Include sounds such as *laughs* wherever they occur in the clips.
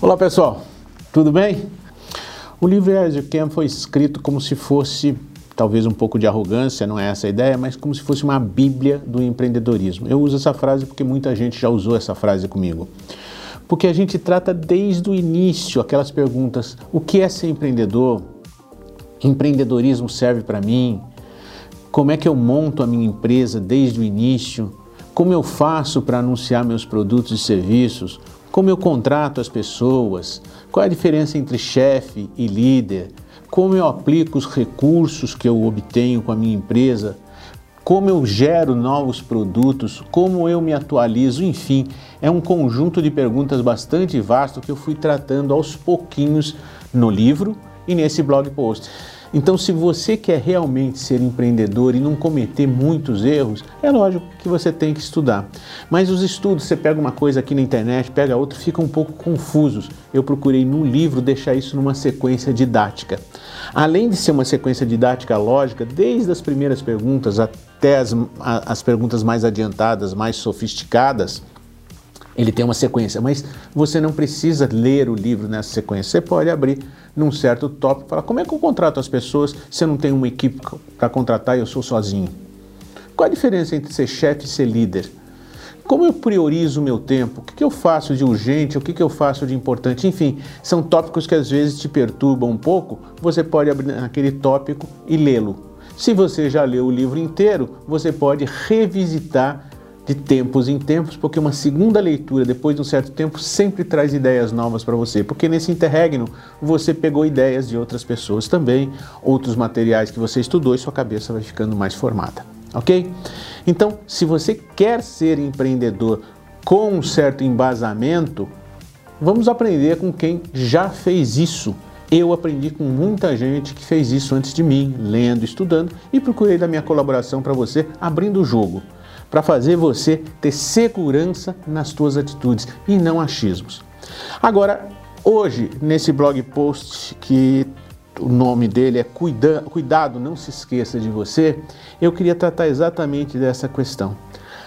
Olá pessoal, tudo bem? O livro Can foi escrito como se fosse, talvez um pouco de arrogância, não é essa a ideia, mas como se fosse uma bíblia do empreendedorismo. Eu uso essa frase porque muita gente já usou essa frase comigo. Porque a gente trata desde o início aquelas perguntas: o que é ser empreendedor? Empreendedorismo serve para mim? Como é que eu monto a minha empresa desde o início? Como eu faço para anunciar meus produtos e serviços? Como eu contrato as pessoas? Qual é a diferença entre chefe e líder? Como eu aplico os recursos que eu obtenho com a minha empresa? Como eu gero novos produtos? Como eu me atualizo? Enfim, é um conjunto de perguntas bastante vasto que eu fui tratando aos pouquinhos no livro e nesse blog post. Então, se você quer realmente ser empreendedor e não cometer muitos erros, é lógico que você tem que estudar. Mas os estudos, você pega uma coisa aqui na internet, pega outra, ficam um pouco confusos. Eu procurei no livro deixar isso numa sequência didática. Além de ser uma sequência didática lógica, desde as primeiras perguntas até as, as perguntas mais adiantadas, mais sofisticadas, ele tem uma sequência, mas você não precisa ler o livro nessa sequência. Você pode abrir num certo tópico falar: como é que eu contrato as pessoas se eu não tenho uma equipe para contratar e eu sou sozinho? Qual a diferença entre ser chefe e ser líder? Como eu priorizo o meu tempo? O que, eu faço de urgente? O que, que eu faço de importante? Enfim, são tópicos que às vezes te perturbam um pouco. Você pode abrir aquele tópico e lê-lo. Se você já leu o livro inteiro, você pode revisitar de tempos em tempos, porque uma segunda leitura, depois de um certo tempo, sempre traz ideias novas para você, porque nesse interregno você pegou ideias de outras pessoas também, outros materiais que você estudou e sua cabeça vai ficando mais formada, ok? Então, se você quer ser empreendedor com um certo embasamento, vamos aprender com quem já fez isso. Eu aprendi com muita gente que fez isso antes de mim, lendo, estudando, e procurei da minha colaboração para você, abrindo o jogo para fazer você ter segurança nas suas atitudes e não achismos. Agora, hoje, nesse blog post que o nome dele é Cuida, Cuidado, não se esqueça de você, eu queria tratar exatamente dessa questão.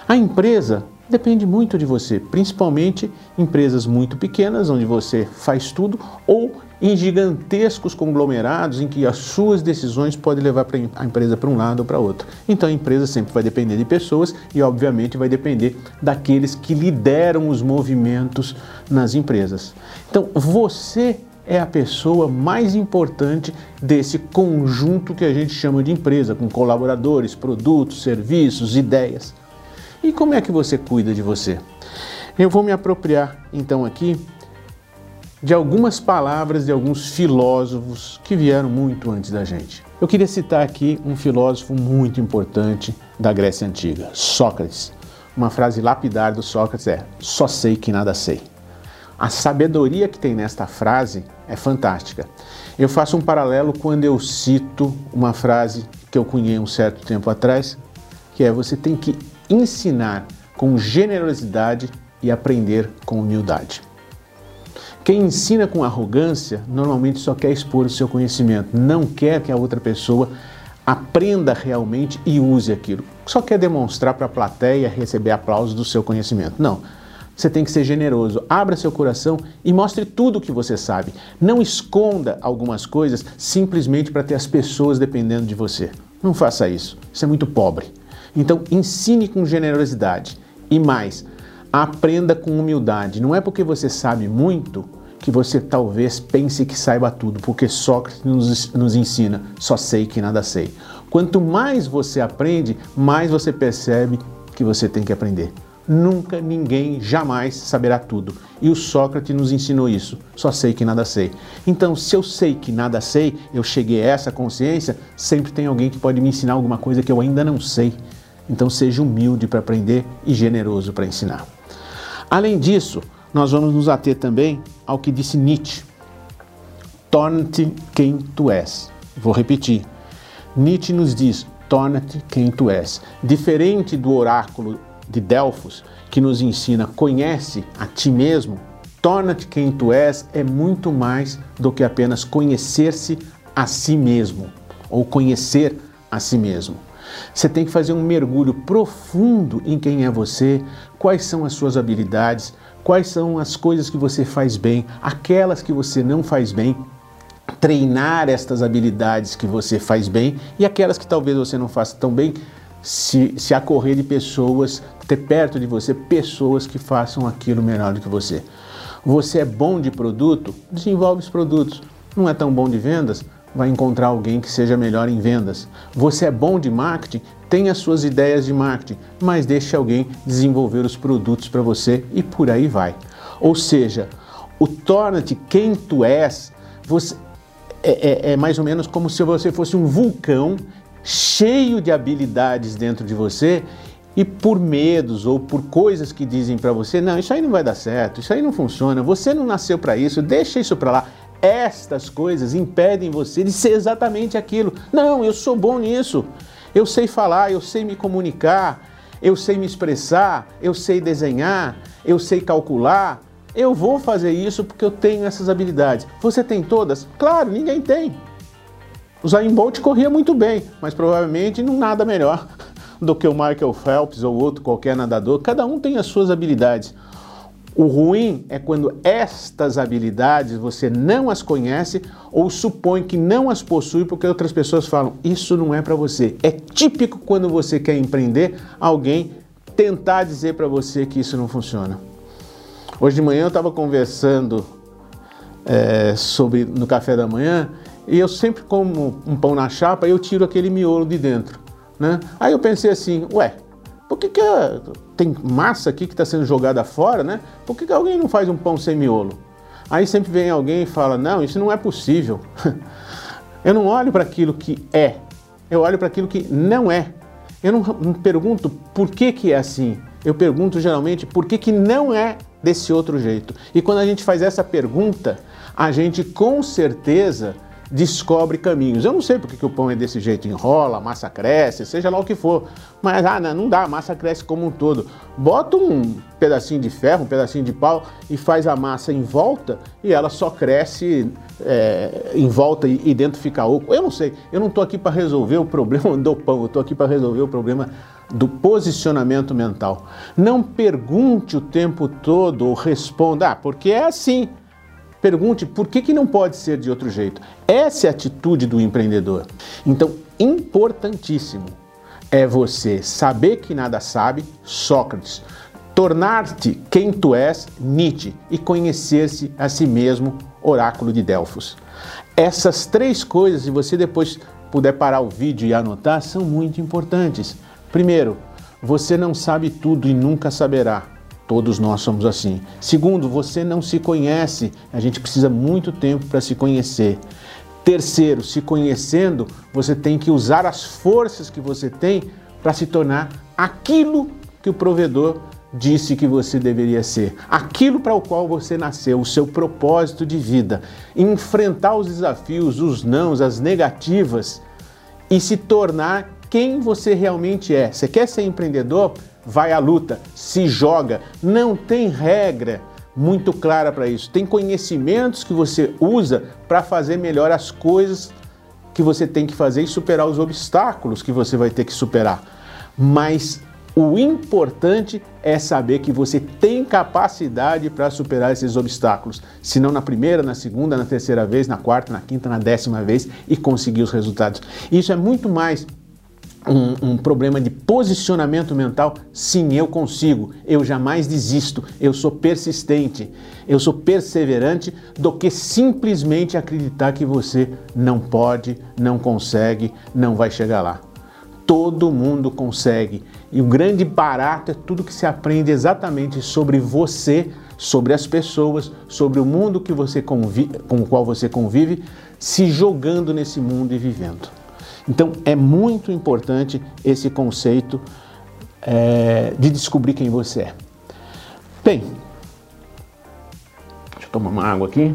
A empresa depende muito de você, principalmente empresas muito pequenas, onde você faz tudo, ou em gigantescos conglomerados em que as suas decisões podem levar a empresa para um lado ou para outro. Então a empresa sempre vai depender de pessoas e, obviamente, vai depender daqueles que lideram os movimentos nas empresas. Então você é a pessoa mais importante desse conjunto que a gente chama de empresa, com colaboradores, produtos, serviços, ideias. E como é que você cuida de você? Eu vou me apropriar então aqui de algumas palavras de alguns filósofos que vieram muito antes da gente. Eu queria citar aqui um filósofo muito importante da Grécia Antiga, Sócrates. Uma frase lapidar do Sócrates é: Só sei que nada sei. A sabedoria que tem nesta frase é fantástica. Eu faço um paralelo quando eu cito uma frase que eu cunhei um certo tempo atrás, que é: Você tem que ensinar com generosidade e aprender com humildade. Quem ensina com arrogância normalmente só quer expor o seu conhecimento, não quer que a outra pessoa aprenda realmente e use aquilo. Só quer demonstrar para a plateia receber aplausos do seu conhecimento. Não. Você tem que ser generoso, abra seu coração e mostre tudo o que você sabe. Não esconda algumas coisas simplesmente para ter as pessoas dependendo de você. Não faça isso. Isso é muito pobre. Então, ensine com generosidade. E mais, aprenda com humildade. Não é porque você sabe muito que você talvez pense que saiba tudo, porque Sócrates nos, nos ensina: só sei que nada sei. Quanto mais você aprende, mais você percebe que você tem que aprender. Nunca ninguém jamais saberá tudo. E o Sócrates nos ensinou isso. Só sei que nada sei. Então, se eu sei que nada sei, eu cheguei a essa consciência, sempre tem alguém que pode me ensinar alguma coisa que eu ainda não sei. Então seja humilde para aprender e generoso para ensinar. Além disso, nós vamos nos ater também ao que disse Nietzsche: torna-te quem tu és. Vou repetir. Nietzsche nos diz: torna-te quem tu és. Diferente do oráculo de Delfos, que nos ensina conhece a ti mesmo, torna-te quem tu és é muito mais do que apenas conhecer-se a si mesmo ou conhecer a si mesmo. Você tem que fazer um mergulho profundo em quem é você, quais são as suas habilidades, quais são as coisas que você faz bem, aquelas que você não faz bem, treinar estas habilidades que você faz bem e aquelas que talvez você não faça tão bem, se, se acorrer de pessoas, ter perto de você pessoas que façam aquilo melhor do que você. Você é bom de produto? Desenvolve os produtos. Não é tão bom de vendas? Vai encontrar alguém que seja melhor em vendas. Você é bom de marketing? Tem as suas ideias de marketing, mas deixe alguém desenvolver os produtos para você e por aí vai. Ou seja, o torna-te quem tu és, você, é, é, é mais ou menos como se você fosse um vulcão cheio de habilidades dentro de você e por medos ou por coisas que dizem para você, não, isso aí não vai dar certo, isso aí não funciona, você não nasceu para isso, deixa isso para lá. Estas coisas impedem você de ser exatamente aquilo. Não, eu sou bom nisso. Eu sei falar, eu sei me comunicar, eu sei me expressar, eu sei desenhar, eu sei calcular. Eu vou fazer isso porque eu tenho essas habilidades. Você tem todas? Claro, ninguém tem. O Zayn Bolt corria muito bem, mas provavelmente não nada melhor *laughs* do que o Michael Phelps ou outro qualquer nadador. Cada um tem as suas habilidades. O ruim é quando estas habilidades você não as conhece ou supõe que não as possui porque outras pessoas falam isso não é para você. É típico quando você quer empreender alguém tentar dizer para você que isso não funciona. Hoje de manhã eu estava conversando é, sobre no café da manhã e eu sempre como um pão na chapa, eu tiro aquele miolo de dentro. Né? Aí eu pensei assim, ué, por que, que tem massa aqui que está sendo jogada fora, né? Por que, que alguém não faz um pão sem miolo? Aí sempre vem alguém e fala, não, isso não é possível. *laughs* eu não olho para aquilo que é, eu olho para aquilo que não é. Eu não, não, pergunto por que, que é assim, eu pergunto geralmente por que, que não é desse outro jeito. E quando a gente faz essa pergunta, a gente com certeza descobre caminhos. Eu não sei porque que o pão é desse jeito, enrola, a massa cresce, seja lá o que for. Mas ah, não, dá, a massa cresce como um todo. Bota um pedacinho de ferro, um pedacinho de pau e faz a massa em volta e ela só cresce é, em volta e, e, dentro fica oco. Eu não sei, eu não estou aqui para resolver o problema do pão, eu estou aqui para resolver o problema do posicionamento mental. Não pergunte o tempo todo ou responda, ah, porque é assim. Pergunte por que, que não pode ser de outro jeito. Essa é a atitude do empreendedor. Então, importantíssimo é você saber que nada sabe, Sócrates, tornar-te quem tu és, Nietzsche, e conhecer-se a si mesmo, Oráculo de Delfos. Essas três coisas, se você depois puder parar o vídeo e anotar, são muito importantes. Primeiro, você não sabe tudo e nunca saberá. Todos nós somos assim. Segundo, você não se conhece. A gente precisa muito tempo para se conhecer. Terceiro, se conhecendo, você tem que usar as forças que você tem para se tornar aquilo que o provedor disse que você deveria ser, aquilo para o qual você nasceu, o seu propósito de vida, enfrentar os desafios, os nãos, as negativas e se tornar quem você realmente é. Você quer ser empreendedor? Vai à luta, se joga. Não tem regra muito clara para isso. Tem conhecimentos que você usa para fazer melhor as coisas que você tem que fazer e superar os obstáculos que você vai ter que superar. Mas o importante é saber que você tem capacidade para superar esses obstáculos, se não na primeira, na segunda, na terceira vez, na quarta, na quinta, na décima vez e conseguir os resultados. Isso é muito mais um, um, problema de posicionamento mental, sim, eu consigo, eu jamais desisto, eu sou persistente, eu sou perseverante, do que simplesmente acreditar que você não pode, não consegue, não vai chegar lá. Todo mundo consegue. E o grande barato é tudo que se aprende exatamente sobre você, sobre as pessoas, sobre o mundo que você com o qual você convive, se jogando nesse mundo e vivendo. Então é muito importante esse conceito é, de descobrir quem você é. Bem, deixa eu tomar uma água aqui.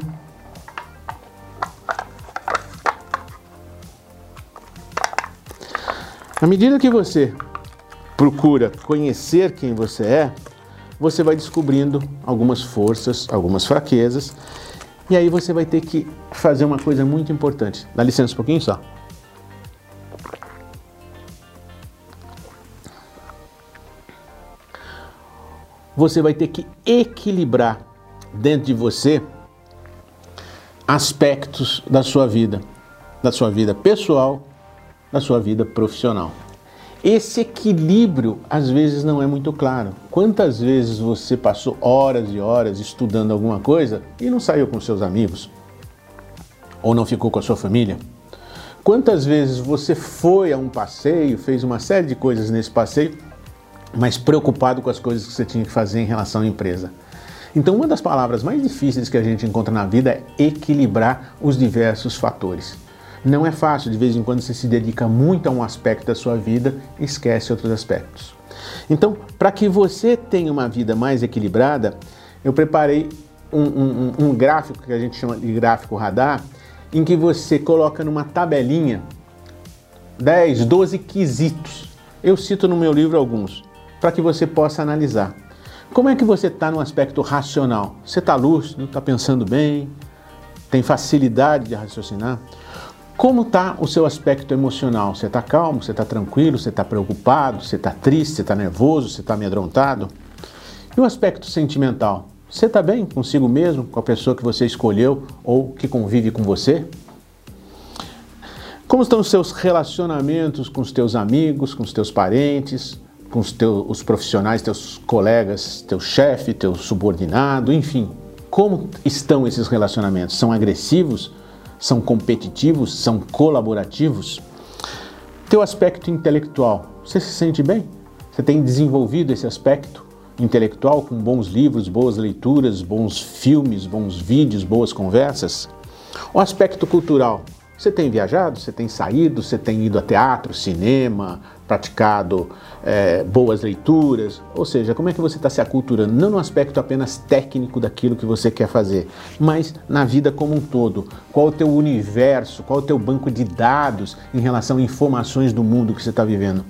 À medida que você procura conhecer quem você é, você vai descobrindo algumas forças, algumas fraquezas, e aí você vai ter que fazer uma coisa muito importante. Dá licença um pouquinho só. Você vai ter que equilibrar dentro de você aspectos da sua vida, da sua vida pessoal, da sua vida profissional. Esse equilíbrio às vezes não é muito claro. Quantas vezes você passou horas e horas estudando alguma coisa e não saiu com seus amigos? Ou não ficou com a sua família? Quantas vezes você foi a um passeio, fez uma série de coisas nesse passeio, mas preocupado com as coisas que você tinha que fazer em relação à empresa? Então, uma das palavras mais difíceis que a gente encontra na vida é equilibrar os diversos fatores. Não é fácil, de vez em quando você se dedica muito a um aspecto da sua vida e esquece outros aspectos. Então, para que você tenha uma vida mais equilibrada, eu preparei um, um, um, gráfico que a gente chama de gráfico radar, em que você coloca numa tabelinha 10, 12 quesitos. Eu cito no meu livro alguns, para que você possa analisar. Como é que você está no aspecto racional? Você está lúcido, está pensando bem, tem facilidade de raciocinar? Como está o seu aspecto emocional? Você está calmo, você está tranquilo, você está preocupado, você está triste, você está nervoso, você está amedrontado? E o aspecto sentimental? Você está bem consigo mesmo, com a pessoa que você escolheu ou que convive com você? Como estão os seus relacionamentos com os teus amigos, com os teus parentes, com os, teus, os profissionais, teus colegas, teu chefe, teu subordinado, enfim. Como estão esses relacionamentos? São agressivos? São competitivos? São colaborativos? Teu aspecto intelectual, você se sente bem? Você tem desenvolvido esse aspecto intelectual com bons livros, boas leituras, bons filmes, bons vídeos, boas conversas? O aspecto cultural, você tem viajado, você tem saído, você tem ido a teatro, cinema, praticado é, boas leituras, ou seja, como é que você está se aculturando, não no aspecto apenas técnico daquilo que você quer fazer, mas na vida como um todo. Qual o teu universo, qual o teu banco de dados em relação a informações do mundo que você está vivendo.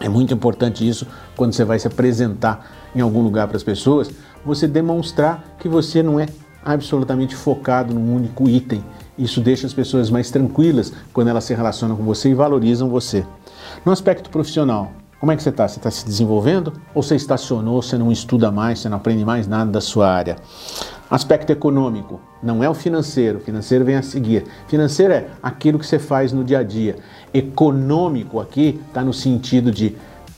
É muito importante isso quando você vai se apresentar em algum lugar para as pessoas, você demonstrar que você não é absolutamente focado num único item. Isso deixa as pessoas mais tranquilas quando elas se relacionam com você e valorizam você. No aspecto profissional, como é que você está? Você está se desenvolvendo? Ou você estacionou, você não estuda mais, você não aprende mais nada da sua área? Aspecto econômico, não é o financeiro, financeiro vem a seguir. Financeiro é aquilo que você faz no dia a dia. Econômico aqui está no sentido de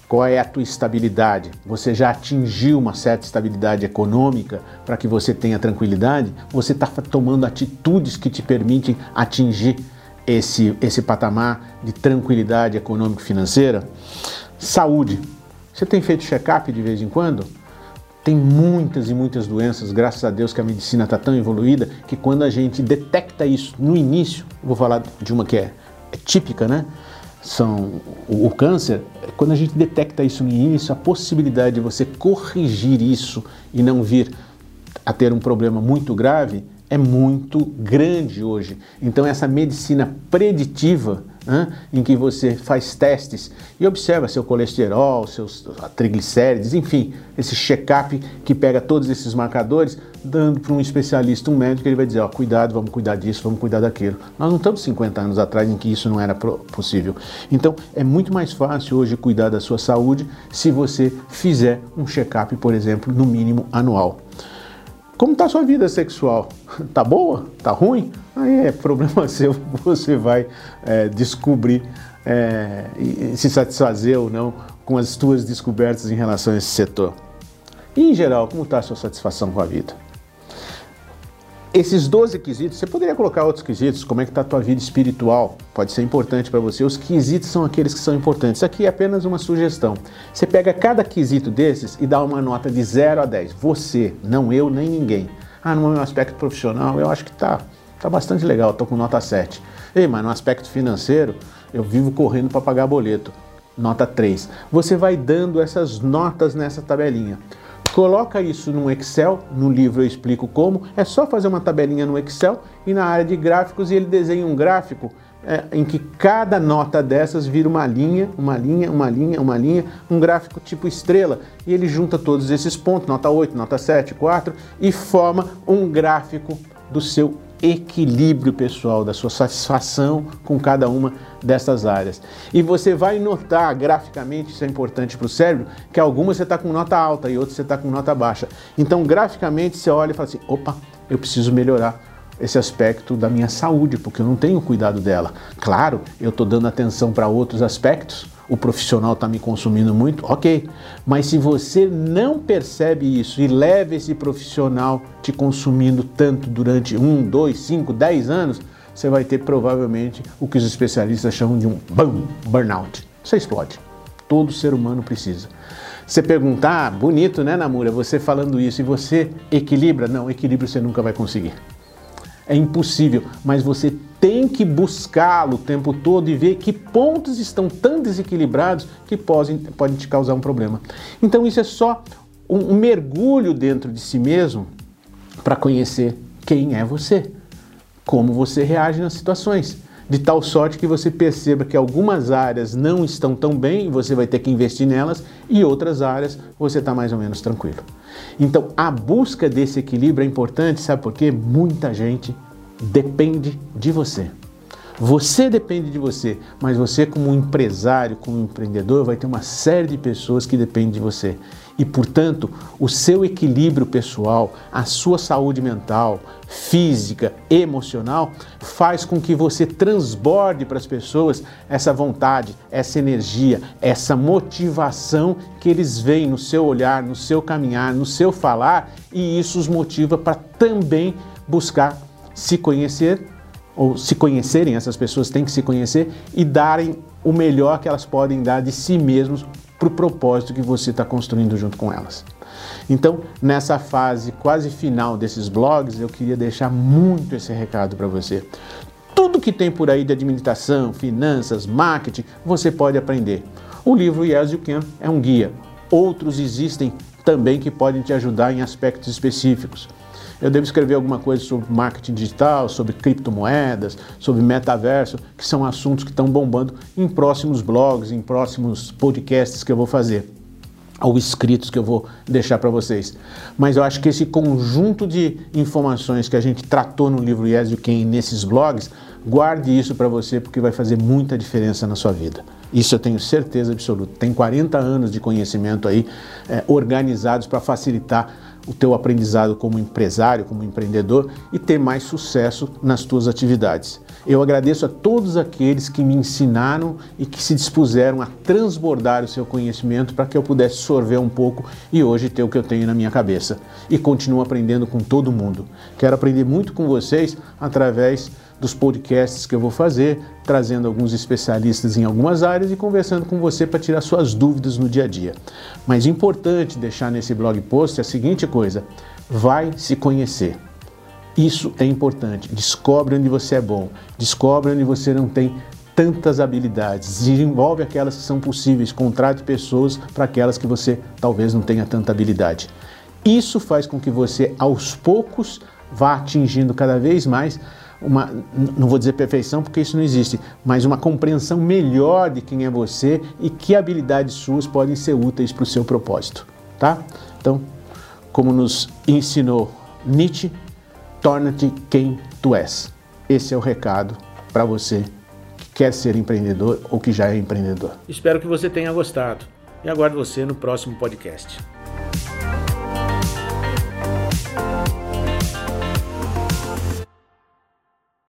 qual é a tua estabilidade? Você já atingiu uma certa estabilidade econômica para que você tenha tranquilidade? Você está tomando atitudes que te permitem atingir esse, esse patamar de tranquilidade econômico-financeira? Saúde. Você tem feito check-up de vez em quando? Tem muitas e muitas doenças, graças a Deus que a medicina está tão evoluída, que quando a gente detecta isso no início, vou falar de uma que é, é típica, né? São o, o câncer, quando a gente detecta isso no início, a possibilidade de você corrigir isso e não vir a ter um problema muito grave é muito grande hoje. Então, essa medicina preditiva, né, em que você faz testes e observa seu colesterol, seus triglicérides, enfim, esse check-up que pega todos esses marcadores, dando para um especialista, um médico, ele vai dizer: ó, cuidado, vamos cuidar disso, vamos cuidar daquilo. Nós não estamos 50 anos atrás em que isso não era possível. Então, é muito mais fácil hoje cuidar da sua saúde se você fizer um check-up, por exemplo, no mínimo anual. Como está sua vida sexual? *laughs* Tá boa? Tá ruim? Aí é problema *laughs* seu, você vai é, descobrir é, se satisfazer ou não com as suas descobertas em relação a esse setor. E em geral, como está a sua satisfação com a vida? Esses 12 quesitos, você poderia colocar outros quesitos, como é que está a tua vida espiritual, pode ser importante para você. Os quesitos são aqueles que são importantes. Isso aqui é apenas uma sugestão. Você pega cada quesito desses e dá uma nota de 0 a 10. Você, não eu, nem ninguém. Ah, no meu aspecto profissional, eu acho que tá, tá bastante legal, estou com nota 7. Ei, mas no aspecto financeiro, eu vivo correndo para pagar boleto. Nota 3. Você vai dando essas notas nessa tabelinha. Coloca isso no Excel, no livro eu explico como. É só fazer uma tabelinha no Excel e na área de gráficos e ele desenha um gráfico é, em que cada nota dessas vira uma linha, uma linha, uma linha, uma linha, um gráfico tipo estrela. E ele junta todos esses pontos, nota 8, nota 7, 4, e forma um gráfico do seu equilíbrio pessoal, da sua satisfação com cada uma dessas áreas. E você vai notar graficamente, isso é importante para o cérebro, que algumas você está com nota alta e outras você está com nota baixa. Então, graficamente, você olha e fala assim: opa, eu preciso melhorar esse aspecto da minha saúde, porque eu não tenho cuidado dela. Claro, eu estou dando atenção para outros aspectos, o profissional está me consumindo muito, ok. Mas se você não percebe isso e leva esse profissional te consumindo tanto durante um, dois, cinco, dez anos, você vai ter provavelmente o que os especialistas chamam de um boom, burnout. Você explode. Todo ser humano precisa. Você perguntar, ah, bonito, né, Namura? Você falando isso e você equilibra? Não, equilíbrio você nunca vai conseguir. É impossível, mas você tem que buscá-lo o tempo todo e ver que pontos estão tão desequilibrados que podem, podem te causar um problema. Então, isso é só um, um mergulho dentro de si mesmo para conhecer quem é você, como você reage nas situações. De tal sorte que você perceba que algumas áreas não estão tão bem você vai ter que investir nelas, e outras áreas você está mais ou menos tranquilo. Então, a busca desse equilíbrio é importante, sabe por quê? Muita gente depende de você. Você depende de você, mas você, como empresário, como empreendedor, vai ter uma série de pessoas que dependem de você. E, portanto, o seu equilíbrio pessoal, a sua saúde mental, física, emocional, faz com que você transborde para as pessoas essa vontade, essa energia, essa motivação que eles veem no seu olhar, no seu caminhar, no seu falar, e isso os motiva para também buscar se conhecer, ou se conhecerem, essas pessoas têm que se conhecer e darem o melhor que elas podem dar de si mesmos para o propósito que você está construindo junto com elas. Então, nessa fase quase final desses blogs, eu queria deixar muito esse recado para você. Tudo que tem por aí de administração, finanças, marketing, você pode aprender. O livro Yes You Can é um guia. Outros existem também que podem te ajudar em aspectos específicos. Eu devo escrever alguma coisa sobre marketing digital, sobre criptomoedas, sobre metaverso, que são assuntos que estão bombando em próximos blogs, em próximos podcasts que eu vou fazer ou escritos que eu vou deixar para vocês. Mas eu acho que esse conjunto de informações que a gente tratou no livro Yes You Can nesses blogs, guarde isso para você porque vai fazer muita diferença na sua vida. Isso eu tenho certeza absoluta. Tem 40 anos de conhecimento aí é, organizados para facilitar o teu aprendizado como empresário, como empreendedor e ter mais sucesso nas tuas atividades. Eu agradeço a todos aqueles que me ensinaram e que se dispuseram a transbordar o seu conhecimento para que eu pudesse sorver um pouco e hoje ter o que eu tenho na minha cabeça. E continuo aprendendo com todo mundo. Quero aprender muito com vocês através dos podcasts que eu vou fazer, trazendo alguns especialistas em algumas áreas e conversando com você para tirar suas dúvidas no dia a dia. Mas importante deixar nesse blog post é a seguinte coisa: vai se conhecer. Isso é importante. Descobre onde você é bom, descobre onde você não tem tantas habilidades, desenvolve aquelas que são possíveis, contrate pessoas para aquelas que você talvez não tenha tanta habilidade. Isso faz com que você, aos poucos, vá atingindo cada vez mais uma, não vou dizer perfeição porque isso não existe, mas uma compreensão melhor de quem é você e que habilidades suas podem ser úteis para o seu propósito, tá? Então, como nos ensinou Nietzsche, torna-te quem tu és. Esse é o recado para você que quer ser empreendedor ou que já é empreendedor. Espero que você tenha gostado e aguardo você no próximo podcast.